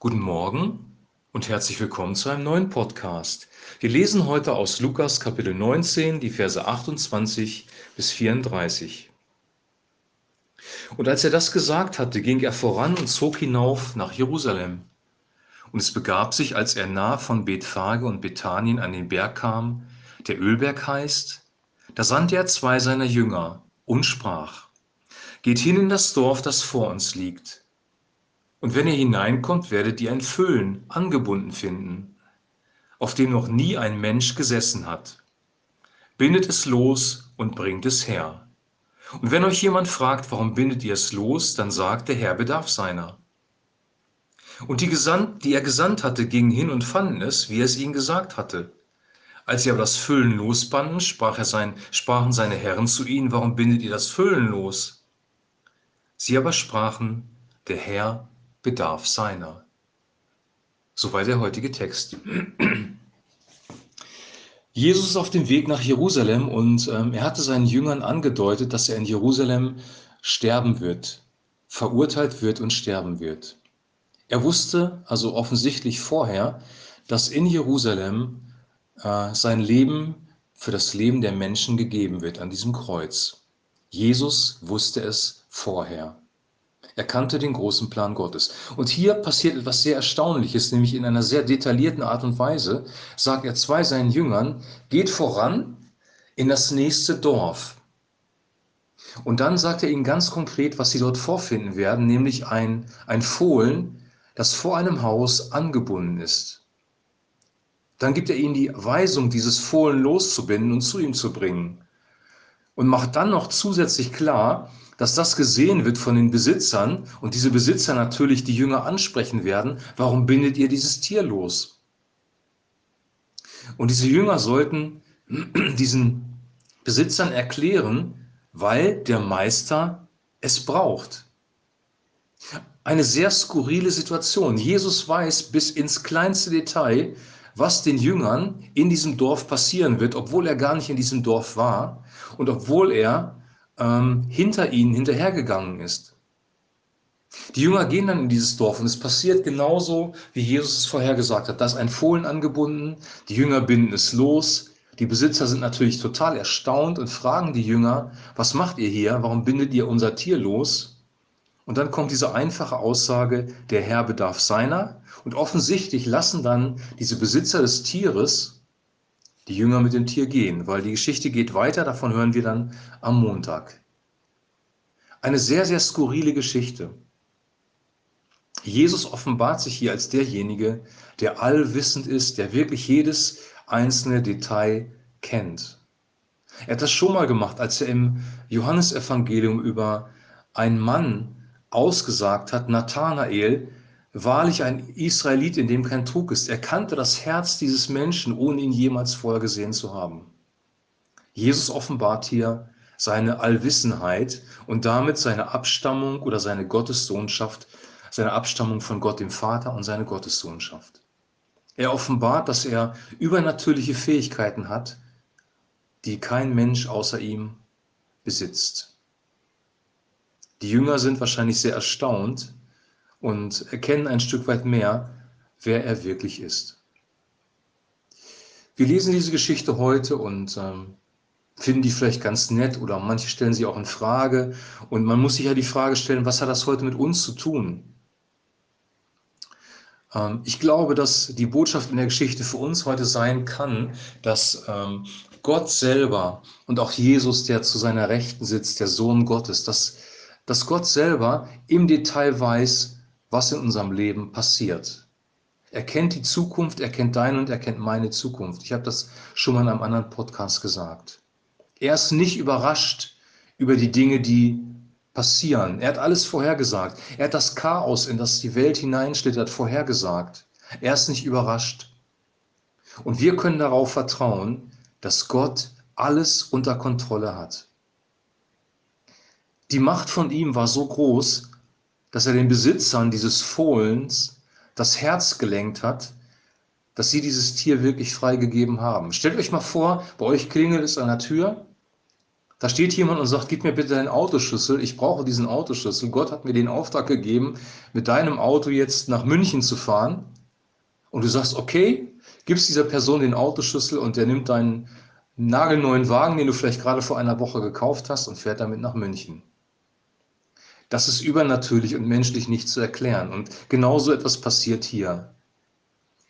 Guten Morgen und herzlich willkommen zu einem neuen Podcast. Wir lesen heute aus Lukas Kapitel 19, die Verse 28 bis 34. Und als er das gesagt hatte, ging er voran und zog hinauf nach Jerusalem. Und es begab sich, als er nah von Bethphage und Bethanien an den Berg kam, der Ölberg heißt, da sandte er zwei seiner Jünger und sprach, Geht hin in das Dorf, das vor uns liegt und wenn ihr hineinkommt, werdet ihr ein Füllen angebunden finden, auf dem noch nie ein Mensch gesessen hat. Bindet es los und bringt es her. Und wenn euch jemand fragt, warum bindet ihr es los, dann sagt, der Herr bedarf seiner. Und die, gesandt, die er gesandt hatte, gingen hin und fanden es, wie er es ihnen gesagt hatte. Als sie aber das Füllen losbanden, sprach sein, sprachen seine Herren zu ihnen, warum bindet ihr das Füllen los? Sie aber sprachen, der Herr bedarf seiner. Soweit der heutige Text. Jesus ist auf dem Weg nach Jerusalem und ähm, er hatte seinen Jüngern angedeutet, dass er in Jerusalem sterben wird, verurteilt wird und sterben wird. Er wusste also offensichtlich vorher, dass in Jerusalem äh, sein Leben für das Leben der Menschen gegeben wird an diesem Kreuz. Jesus wusste es vorher. Er kannte den großen Plan Gottes. Und hier passiert etwas sehr Erstaunliches, nämlich in einer sehr detaillierten Art und Weise sagt er zwei seinen Jüngern, geht voran in das nächste Dorf. Und dann sagt er ihnen ganz konkret, was sie dort vorfinden werden, nämlich ein, ein Fohlen, das vor einem Haus angebunden ist. Dann gibt er ihnen die Weisung, dieses Fohlen loszubinden und zu ihm zu bringen. Und macht dann noch zusätzlich klar, dass das gesehen wird von den Besitzern und diese Besitzer natürlich die Jünger ansprechen werden, warum bindet ihr dieses Tier los? Und diese Jünger sollten diesen Besitzern erklären, weil der Meister es braucht. Eine sehr skurrile Situation. Jesus weiß bis ins kleinste Detail, was den Jüngern in diesem Dorf passieren wird, obwohl er gar nicht in diesem Dorf war und obwohl er ähm, hinter ihnen hinterhergegangen ist. Die Jünger gehen dann in dieses Dorf und es passiert genauso, wie Jesus es vorhergesagt hat. Da ist ein Fohlen angebunden, die Jünger binden es los. Die Besitzer sind natürlich total erstaunt und fragen die Jünger, was macht ihr hier? Warum bindet ihr unser Tier los? Und dann kommt diese einfache Aussage, der Herr bedarf seiner. Und offensichtlich lassen dann diese Besitzer des Tieres die Jünger mit dem Tier gehen, weil die Geschichte geht weiter, davon hören wir dann am Montag. Eine sehr, sehr skurrile Geschichte. Jesus offenbart sich hier als derjenige, der allwissend ist, der wirklich jedes einzelne Detail kennt. Er hat das schon mal gemacht, als er im Johannesevangelium über einen Mann ausgesagt hat, Nathanael, wahrlich ein Israelit, in dem kein Trug ist. Er kannte das Herz dieses Menschen, ohne ihn jemals vorher gesehen zu haben. Jesus offenbart hier seine Allwissenheit und damit seine Abstammung oder seine Gottessohnschaft, seine Abstammung von Gott dem Vater und seine Gottessohnschaft. Er offenbart, dass er übernatürliche Fähigkeiten hat, die kein Mensch außer ihm besitzt. Die Jünger sind wahrscheinlich sehr erstaunt, und erkennen ein Stück weit mehr, wer er wirklich ist. Wir lesen diese Geschichte heute und ähm, finden die vielleicht ganz nett oder manche stellen sie auch in Frage. Und man muss sich ja die Frage stellen, was hat das heute mit uns zu tun? Ähm, ich glaube, dass die Botschaft in der Geschichte für uns heute sein kann, dass ähm, Gott selber und auch Jesus, der zu seiner Rechten sitzt, der Sohn Gottes, dass, dass Gott selber im Detail weiß, was in unserem Leben passiert. Er kennt die Zukunft, er kennt deine und er kennt meine Zukunft. Ich habe das schon mal in einem anderen Podcast gesagt. Er ist nicht überrascht über die Dinge, die passieren. Er hat alles vorhergesagt. Er hat das Chaos, in das die Welt hineinschlittert, vorhergesagt. Er ist nicht überrascht. Und wir können darauf vertrauen, dass Gott alles unter Kontrolle hat. Die Macht von ihm war so groß, dass er den Besitzern dieses Fohlens das Herz gelenkt hat, dass sie dieses Tier wirklich freigegeben haben. Stellt euch mal vor, bei euch klingelt es an der Tür Da steht jemand und sagt, gib mir bitte deinen Autoschlüssel, ich brauche diesen Autoschlüssel. Gott hat mir den Auftrag gegeben, mit deinem Auto jetzt nach München zu fahren. Und du sagst, okay, gibst dieser Person den Autoschlüssel und der nimmt deinen nagelneuen Wagen, den du vielleicht gerade vor einer Woche gekauft hast und fährt damit nach München. Das ist übernatürlich und menschlich nicht zu erklären. Und genauso etwas passiert hier.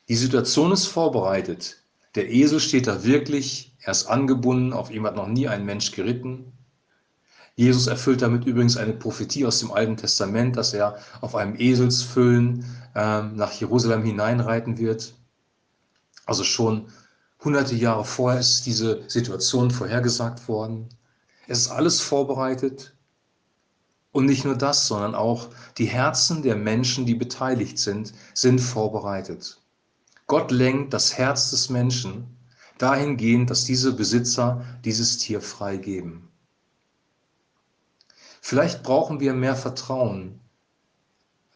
Die Situation ist vorbereitet. Der Esel steht da wirklich, er ist angebunden, auf ihm hat noch nie ein Mensch geritten. Jesus erfüllt damit übrigens eine Prophetie aus dem Alten Testament, dass er auf einem Eselsfüllen ähm, nach Jerusalem hineinreiten wird. Also schon hunderte Jahre vorher ist diese Situation vorhergesagt worden. Es ist alles vorbereitet. Und nicht nur das, sondern auch die Herzen der Menschen, die beteiligt sind, sind vorbereitet. Gott lenkt das Herz des Menschen dahingehend, dass diese Besitzer dieses Tier freigeben. Vielleicht brauchen wir mehr Vertrauen,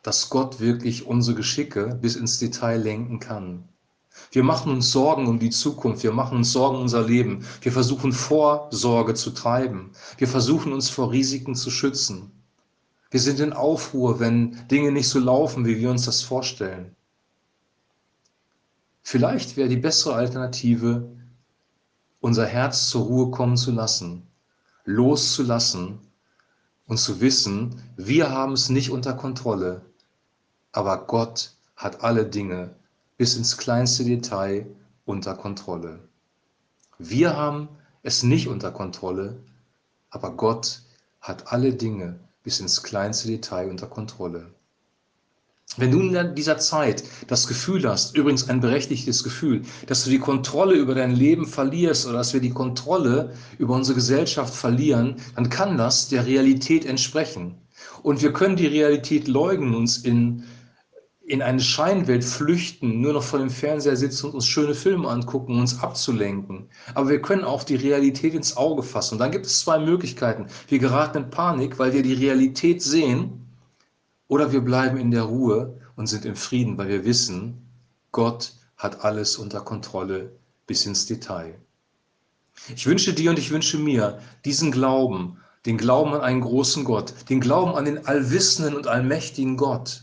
dass Gott wirklich unsere Geschicke bis ins Detail lenken kann. Wir machen uns Sorgen um die Zukunft, wir machen uns Sorgen um unser Leben, wir versuchen Vorsorge zu treiben, wir versuchen uns vor Risiken zu schützen. Wir sind in Aufruhr, wenn Dinge nicht so laufen, wie wir uns das vorstellen. Vielleicht wäre die bessere Alternative, unser Herz zur Ruhe kommen zu lassen, loszulassen und zu wissen, wir haben es nicht unter Kontrolle, aber Gott hat alle Dinge bis ins kleinste Detail unter Kontrolle. Wir haben es nicht unter Kontrolle, aber Gott hat alle Dinge bis ins kleinste Detail unter Kontrolle. Wenn du in dieser Zeit das Gefühl hast, übrigens ein berechtigtes Gefühl, dass du die Kontrolle über dein Leben verlierst oder dass wir die Kontrolle über unsere Gesellschaft verlieren, dann kann das der Realität entsprechen. Und wir können die Realität leugnen, uns in, in eine Scheinwelt flüchten, nur noch vor dem Fernseher sitzen und uns schöne Filme angucken, uns abzulenken. Aber wir können auch die Realität ins Auge fassen. Und dann gibt es zwei Möglichkeiten. Wir geraten in Panik, weil wir die Realität sehen oder wir bleiben in der Ruhe und sind im Frieden, weil wir wissen, Gott hat alles unter Kontrolle bis ins Detail. Ich wünsche dir und ich wünsche mir diesen Glauben, den Glauben an einen großen Gott, den Glauben an den allwissenden und allmächtigen Gott.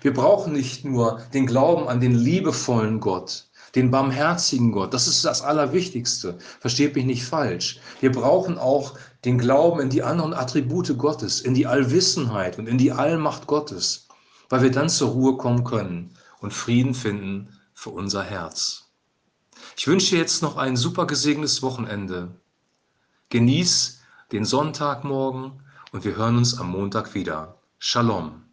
Wir brauchen nicht nur den Glauben an den liebevollen Gott, den barmherzigen Gott. Das ist das Allerwichtigste. Versteht mich nicht falsch. Wir brauchen auch den Glauben in die anderen Attribute Gottes, in die Allwissenheit und in die Allmacht Gottes, weil wir dann zur Ruhe kommen können und Frieden finden für unser Herz. Ich wünsche jetzt noch ein super gesegnetes Wochenende. Genieß den Sonntagmorgen und wir hören uns am Montag wieder. Shalom.